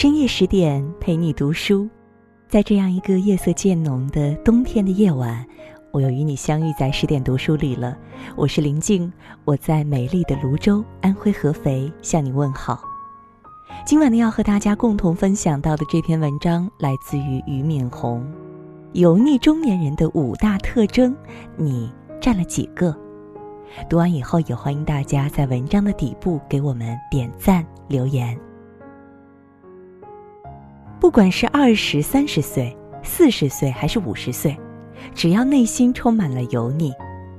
深夜十点陪你读书，在这样一个夜色渐浓的冬天的夜晚，我又与你相遇在十点读书里了。我是林静，我在美丽的泸州，安徽合肥向你问好。今晚呢，要和大家共同分享到的这篇文章来自于俞敏洪，《油腻中年人的五大特征》，你占了几个？读完以后，也欢迎大家在文章的底部给我们点赞留言。不管是二十三十岁、四十岁还是五十岁，只要内心充满了油腻，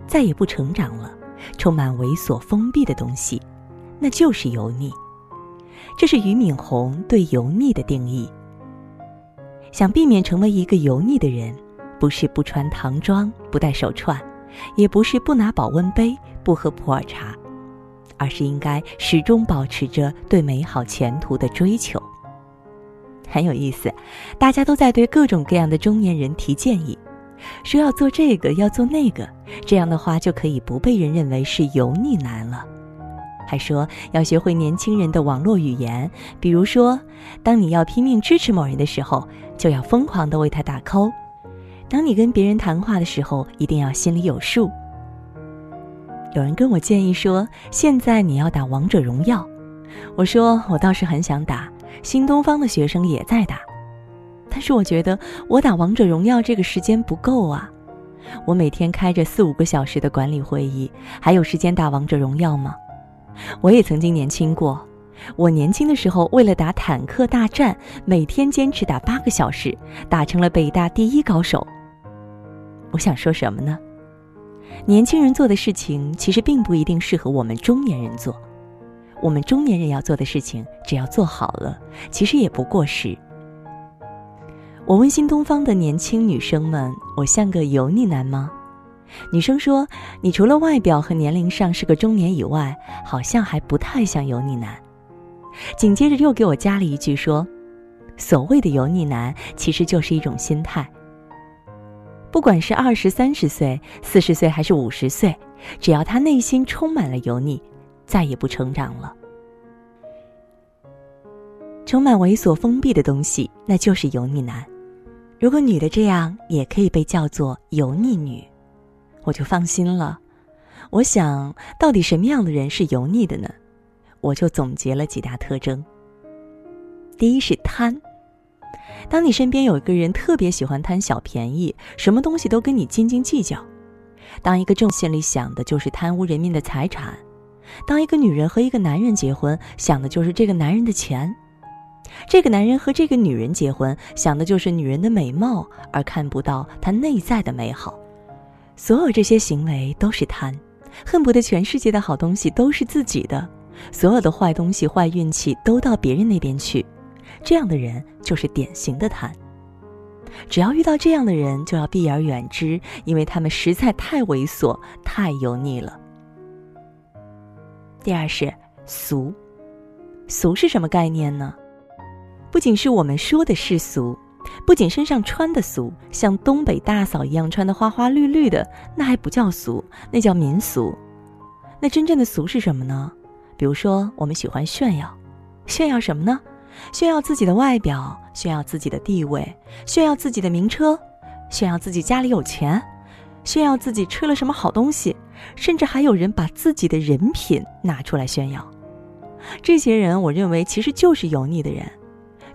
再也不成长了，充满猥琐封闭的东西，那就是油腻。这是俞敏洪对油腻的定义。想避免成为一个油腻的人，不是不穿唐装、不戴手串，也不是不拿保温杯、不喝普洱茶，而是应该始终保持着对美好前途的追求。很有意思，大家都在对各种各样的中年人提建议，说要做这个，要做那个，这样的话就可以不被人认为是油腻男了。还说要学会年轻人的网络语言，比如说，当你要拼命支持某人的时候，就要疯狂的为他打 call；当你跟别人谈话的时候，一定要心里有数。有人跟我建议说，现在你要打王者荣耀，我说我倒是很想打。新东方的学生也在打，但是我觉得我打王者荣耀这个时间不够啊！我每天开着四五个小时的管理会议，还有时间打王者荣耀吗？我也曾经年轻过，我年轻的时候为了打坦克大战，每天坚持打八个小时，打成了北大第一高手。我想说什么呢？年轻人做的事情其实并不一定适合我们中年人做。我们中年人要做的事情，只要做好了，其实也不过时。我问新东方的年轻女生们：“我像个油腻男吗？”女生说：“你除了外表和年龄上是个中年以外，好像还不太像油腻男。”紧接着又给我加了一句说：“所谓的油腻男，其实就是一种心态。不管是二十三十岁、四十岁还是五十岁，只要他内心充满了油腻。”再也不成长了。充满猥琐封闭的东西，那就是油腻男。如果女的这样也可以被叫做油腻女，我就放心了。我想到底什么样的人是油腻的呢？我就总结了几大特征。第一是贪。当你身边有一个人特别喜欢贪小便宜，什么东西都跟你斤斤计较，当一个正心里想的就是贪污人民的财产。当一个女人和一个男人结婚，想的就是这个男人的钱；这个男人和这个女人结婚，想的就是女人的美貌，而看不到她内在的美好。所有这些行为都是贪，恨不得全世界的好东西都是自己的，所有的坏东西、坏运气都到别人那边去。这样的人就是典型的贪。只要遇到这样的人，就要避而远之，因为他们实在太猥琐、太油腻了。第二是俗，俗是什么概念呢？不仅是我们说的世俗，不仅身上穿的俗，像东北大嫂一样穿的花花绿绿的，那还不叫俗，那叫民俗。那真正的俗是什么呢？比如说，我们喜欢炫耀，炫耀什么呢？炫耀自己的外表，炫耀自己的地位，炫耀自己的名车，炫耀自己家里有钱。炫耀自己吃了什么好东西，甚至还有人把自己的人品拿出来炫耀。这些人，我认为其实就是油腻的人。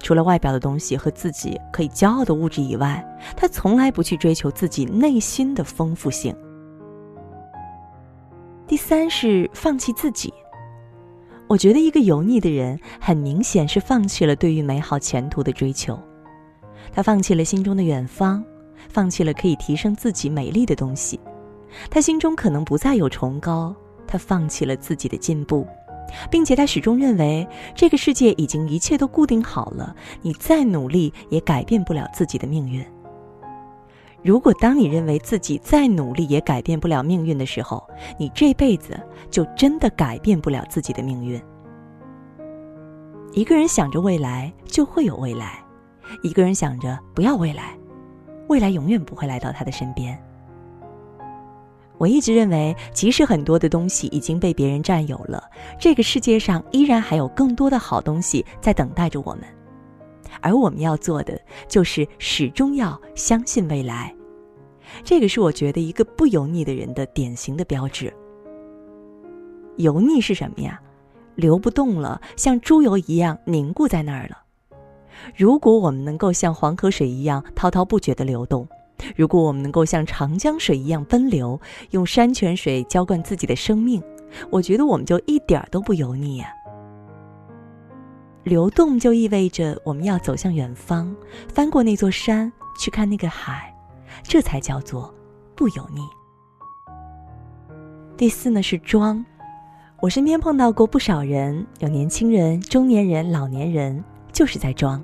除了外表的东西和自己可以骄傲的物质以外，他从来不去追求自己内心的丰富性。第三是放弃自己。我觉得一个油腻的人，很明显是放弃了对于美好前途的追求，他放弃了心中的远方。放弃了可以提升自己美丽的东西，他心中可能不再有崇高。他放弃了自己的进步，并且他始终认为这个世界已经一切都固定好了，你再努力也改变不了自己的命运。如果当你认为自己再努力也改变不了命运的时候，你这辈子就真的改变不了自己的命运。一个人想着未来，就会有未来；一个人想着不要未来。未来永远不会来到他的身边。我一直认为，即使很多的东西已经被别人占有了，这个世界上依然还有更多的好东西在等待着我们。而我们要做的就是始终要相信未来。这个是我觉得一个不油腻的人的典型的标志。油腻是什么呀？流不动了，像猪油一样凝固在那儿了。如果我们能够像黄河水一样滔滔不绝的流动，如果我们能够像长江水一样奔流，用山泉水浇灌自己的生命，我觉得我们就一点儿都不油腻呀。流动就意味着我们要走向远方，翻过那座山去看那个海，这才叫做不油腻。第四呢是装，我身边碰到过不少人，有年轻人、中年人、老年人，就是在装，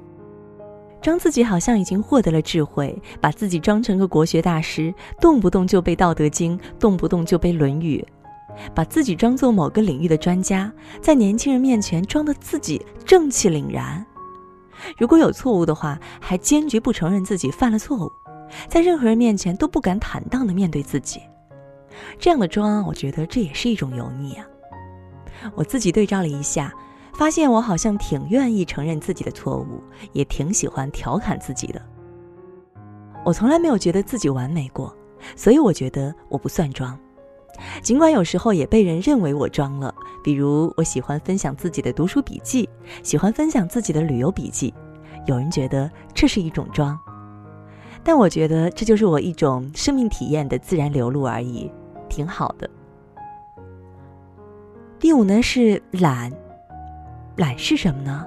装自己好像已经获得了智慧，把自己装成个国学大师，动不动就背《道德经》，动不动就背《论语》。把自己装作某个领域的专家，在年轻人面前装的自己正气凛然。如果有错误的话，还坚决不承认自己犯了错误，在任何人面前都不敢坦荡的面对自己。这样的装，我觉得这也是一种油腻啊。我自己对照了一下，发现我好像挺愿意承认自己的错误，也挺喜欢调侃自己的。我从来没有觉得自己完美过，所以我觉得我不算装。尽管有时候也被人认为我装了，比如我喜欢分享自己的读书笔记，喜欢分享自己的旅游笔记，有人觉得这是一种装，但我觉得这就是我一种生命体验的自然流露而已，挺好的。第五呢是懒，懒是什么呢？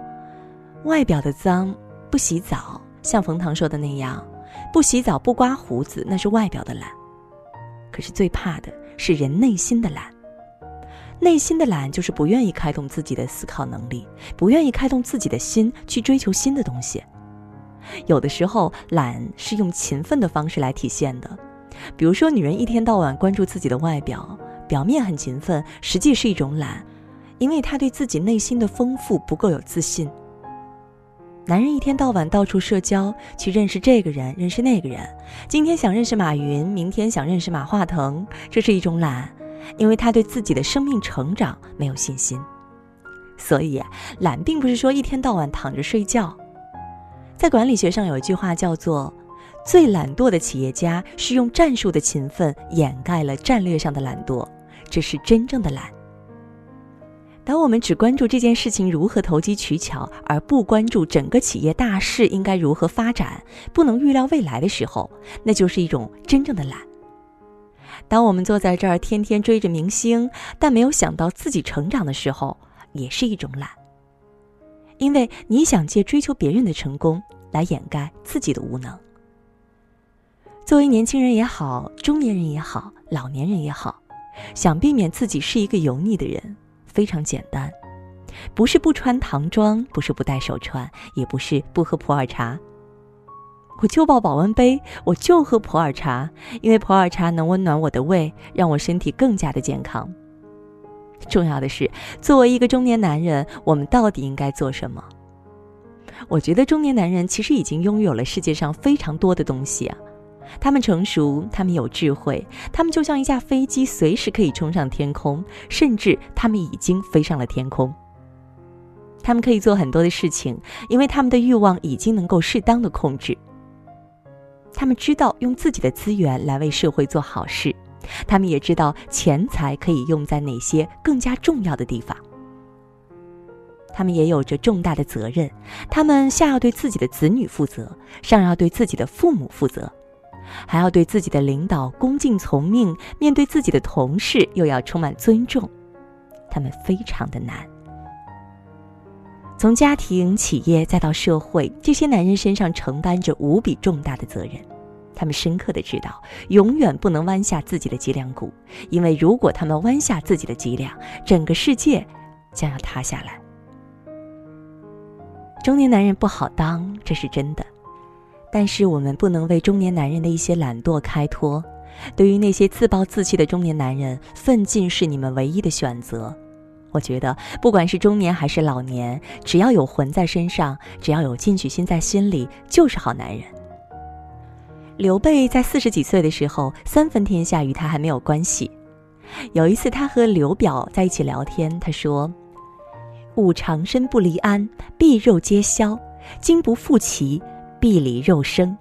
外表的脏，不洗澡，像冯唐说的那样，不洗澡不刮胡子，那是外表的懒。可是最怕的。是人内心的懒，内心的懒就是不愿意开动自己的思考能力，不愿意开动自己的心去追求新的东西。有的时候，懒是用勤奋的方式来体现的，比如说，女人一天到晚关注自己的外表，表面很勤奋，实际是一种懒，因为他对自己内心的丰富不够有自信。男人一天到晚到处社交，去认识这个人，认识那个人。今天想认识马云，明天想认识马化腾，这是一种懒，因为他对自己的生命成长没有信心。所以，懒并不是说一天到晚躺着睡觉。在管理学上有一句话叫做：“最懒惰的企业家是用战术的勤奋掩盖了战略上的懒惰，这是真正的懒。”当我们只关注这件事情如何投机取巧，而不关注整个企业大势应该如何发展，不能预料未来的时候，那就是一种真正的懒。当我们坐在这儿天天追着明星，但没有想到自己成长的时候，也是一种懒。因为你想借追求别人的成功来掩盖自己的无能。作为年轻人也好，中年人也好，老年人也好，想避免自己是一个油腻的人。非常简单，不是不穿唐装，不是不戴手串，也不是不喝普洱茶。我就抱保温杯，我就喝普洱茶，因为普洱茶能温暖我的胃，让我身体更加的健康。重要的是，作为一个中年男人，我们到底应该做什么？我觉得中年男人其实已经拥有了世界上非常多的东西啊。他们成熟，他们有智慧，他们就像一架飞机，随时可以冲上天空，甚至他们已经飞上了天空。他们可以做很多的事情，因为他们的欲望已经能够适当的控制。他们知道用自己的资源来为社会做好事，他们也知道钱财可以用在哪些更加重要的地方。他们也有着重大的责任，他们下要对自己的子女负责，上要对自己的父母负责。还要对自己的领导恭敬从命，面对自己的同事又要充满尊重，他们非常的难。从家庭、企业再到社会，这些男人身上承担着无比重大的责任。他们深刻的知道，永远不能弯下自己的脊梁骨，因为如果他们弯下自己的脊梁，整个世界将要塌下来。中年男人不好当，这是真的。但是我们不能为中年男人的一些懒惰开脱。对于那些自暴自弃的中年男人，奋进是你们唯一的选择。我觉得，不管是中年还是老年，只要有魂在身上，只要有进取心在心里，就是好男人。刘备在四十几岁的时候，三分天下与他还没有关系。有一次，他和刘表在一起聊天，他说：“吾长身不离鞍，臂肉皆消。”今不复其，必离肉生。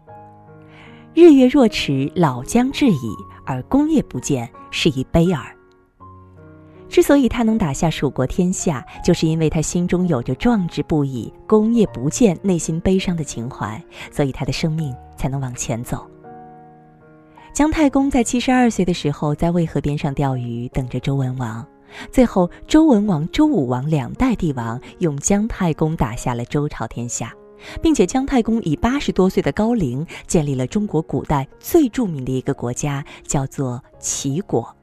日月若迟，老将至矣，而功业不见，是以悲耳。之所以他能打下蜀国天下，就是因为他心中有着壮志不已、功业不见、内心悲伤的情怀，所以他的生命才能往前走。姜太公在七十二岁的时候，在渭河边上钓鱼，等着周文王。最后，周文王、周武王两代帝王用姜太公打下了周朝天下，并且姜太公以八十多岁的高龄，建立了中国古代最著名的一个国家，叫做齐国。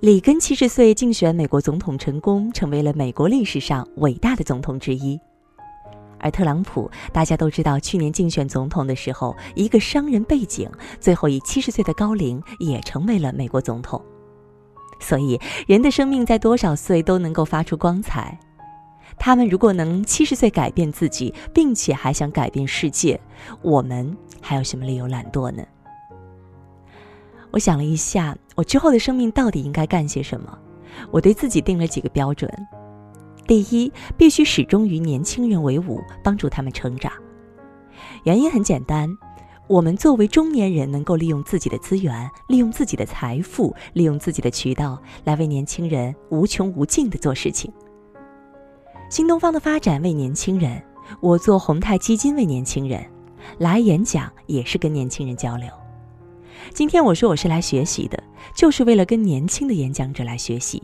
里根七十岁竞选美国总统成功，成为了美国历史上伟大的总统之一。而特朗普，大家都知道，去年竞选总统的时候，一个商人背景，最后以七十岁的高龄也成为了美国总统。所以，人的生命在多少岁都能够发出光彩。他们如果能七十岁改变自己，并且还想改变世界，我们还有什么理由懒惰呢？我想了一下，我之后的生命到底应该干些什么？我对自己定了几个标准：第一，必须始终与年轻人为伍，帮助他们成长。原因很简单，我们作为中年人，能够利用自己的资源，利用自己的财富，利用自己的渠道，来为年轻人无穷无尽的做事情。新东方的发展为年轻人，我做宏泰基金为年轻人，来演讲也是跟年轻人交流。今天我说我是来学习的，就是为了跟年轻的演讲者来学习。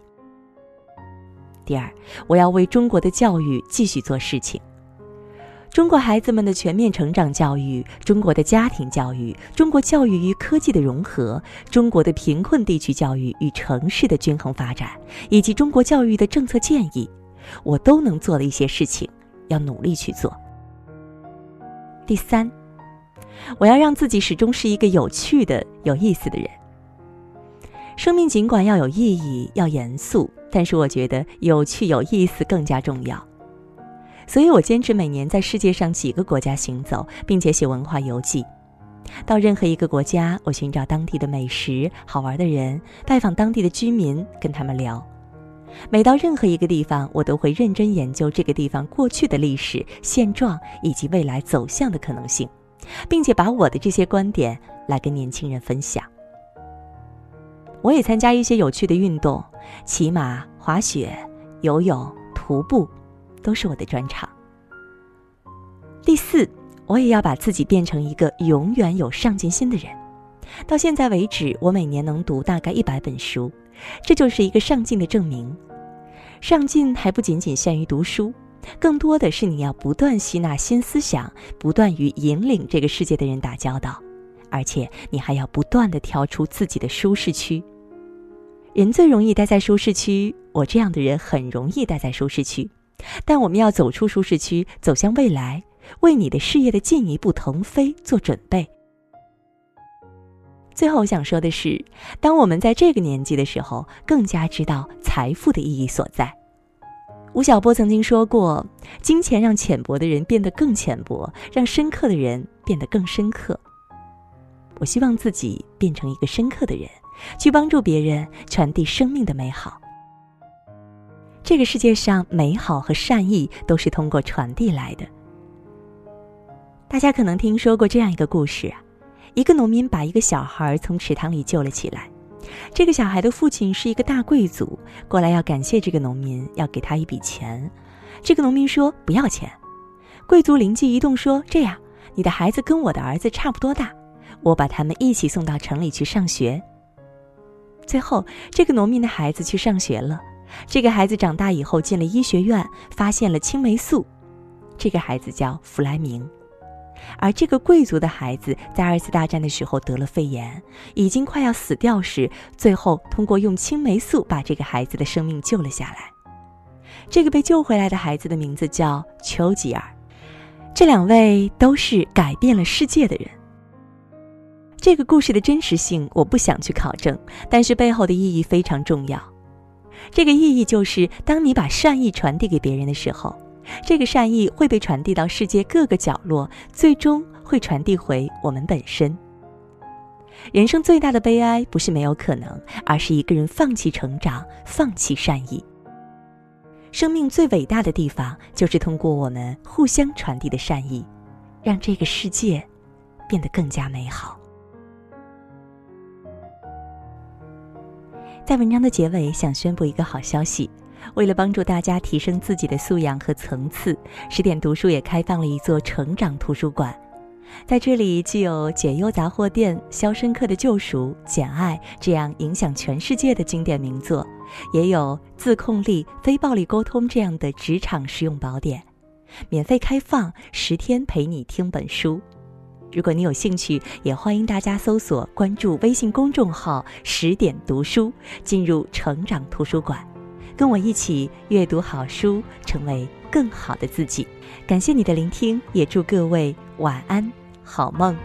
第二，我要为中国的教育继续做事情。中国孩子们的全面成长教育，中国的家庭教育，中国教育与科技的融合，中国的贫困地区教育与城市的均衡发展，以及中国教育的政策建议，我都能做的一些事情，要努力去做。第三。我要让自己始终是一个有趣的、有意思的人。生命尽管要有意义、要严肃，但是我觉得有趣、有意思更加重要。所以我坚持每年在世界上几个国家行走，并且写文化游记。到任何一个国家，我寻找当地的美食、好玩的人，拜访当地的居民，跟他们聊。每到任何一个地方，我都会认真研究这个地方过去的历史、现状以及未来走向的可能性。并且把我的这些观点来跟年轻人分享。我也参加一些有趣的运动，骑马、滑雪、游泳、徒步，都是我的专长。第四，我也要把自己变成一个永远有上进心的人。到现在为止，我每年能读大概一百本书，这就是一个上进的证明。上进还不仅仅限于读书。更多的是你要不断吸纳新思想，不断与引领这个世界的人打交道，而且你还要不断的跳出自己的舒适区。人最容易待在舒适区，我这样的人很容易待在舒适区，但我们要走出舒适区，走向未来，为你的事业的进一步腾飞做准备。最后想说的是，当我们在这个年纪的时候，更加知道财富的意义所在。吴晓波曾经说过：“金钱让浅薄的人变得更浅薄，让深刻的人变得更深刻。”我希望自己变成一个深刻的人，去帮助别人传递生命的美好。这个世界上，美好和善意都是通过传递来的。大家可能听说过这样一个故事：一个农民把一个小孩从池塘里救了起来。这个小孩的父亲是一个大贵族，过来要感谢这个农民，要给他一笔钱。这个农民说不要钱。贵族灵机一动说：“这样，你的孩子跟我的儿子差不多大，我把他们一起送到城里去上学。”最后，这个农民的孩子去上学了。这个孩子长大以后进了医学院，发现了青霉素。这个孩子叫弗莱明。而这个贵族的孩子在二次大战的时候得了肺炎，已经快要死掉时，最后通过用青霉素把这个孩子的生命救了下来。这个被救回来的孩子的名字叫丘吉尔。这两位都是改变了世界的人。这个故事的真实性我不想去考证，但是背后的意义非常重要。这个意义就是，当你把善意传递给别人的时候。这个善意会被传递到世界各个角落，最终会传递回我们本身。人生最大的悲哀不是没有可能，而是一个人放弃成长，放弃善意。生命最伟大的地方，就是通过我们互相传递的善意，让这个世界变得更加美好。在文章的结尾，想宣布一个好消息：为了帮助大家提升自己的素养和层次，十点读书也开放了一座成长图书馆。在这里，既有《解忧杂货店》《肖申克的救赎》《简爱》这样影响全世界的经典名作，也有《自控力》《非暴力沟通》这样的职场实用宝典，免费开放十天陪你听本书。如果你有兴趣，也欢迎大家搜索关注微信公众号“十点读书”，进入成长图书馆，跟我一起阅读好书，成为更好的自己。感谢你的聆听，也祝各位晚安。好梦。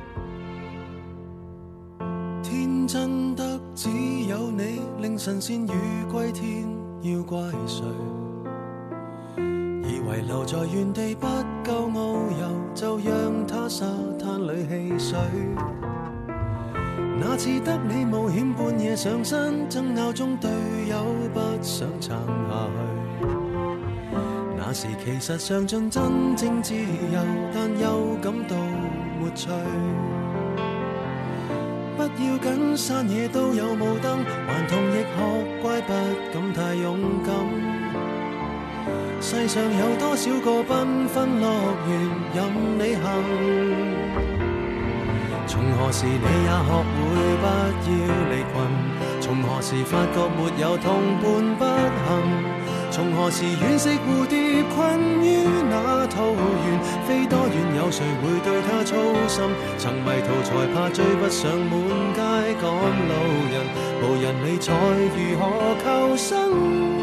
天真得只有你，令神仙鱼归天，要怪谁？以为留在原地不够遨游，就让它沙滩里戏水。那次得你冒险半夜上山，争拗中队友不想撑下去。那时其实尝尽真正自由，但又感到。没趣，不要紧，山野都有雾灯，顽童亦学乖，不敢太勇敢。世上有多少个缤纷乐园任你行？从何时你也学会不要离群？从何时发觉没有同伴不行？从何时惋惜蝴蝶困于那桃源？飞多远有谁会对它操心？曾迷途才怕追不上满街赶路人，无人理睬如何求生？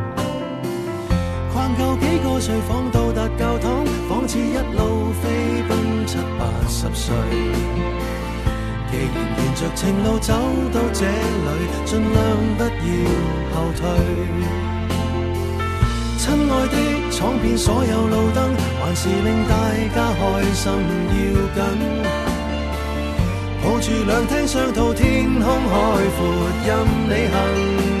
够几个睡房到达教堂，仿似一路飞奔七八十岁。既然沿着情路走到这里，尽量不要后退。亲爱的，闯遍所有路灯，还是令大家开心要紧。抱住两厅双套，天空海阔任你行。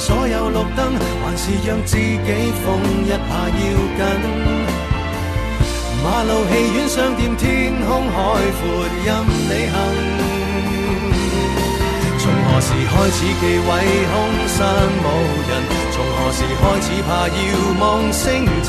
所有绿灯，还是让自己疯一下要紧。马路、戏院、商店，天空海阔任你行。从何时开始忌讳空山无人？从何时开始怕遥望星辰？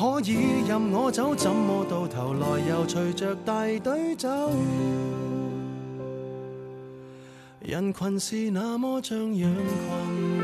可以任我走，怎么到头来又随着大队走？人群是那么像羊群。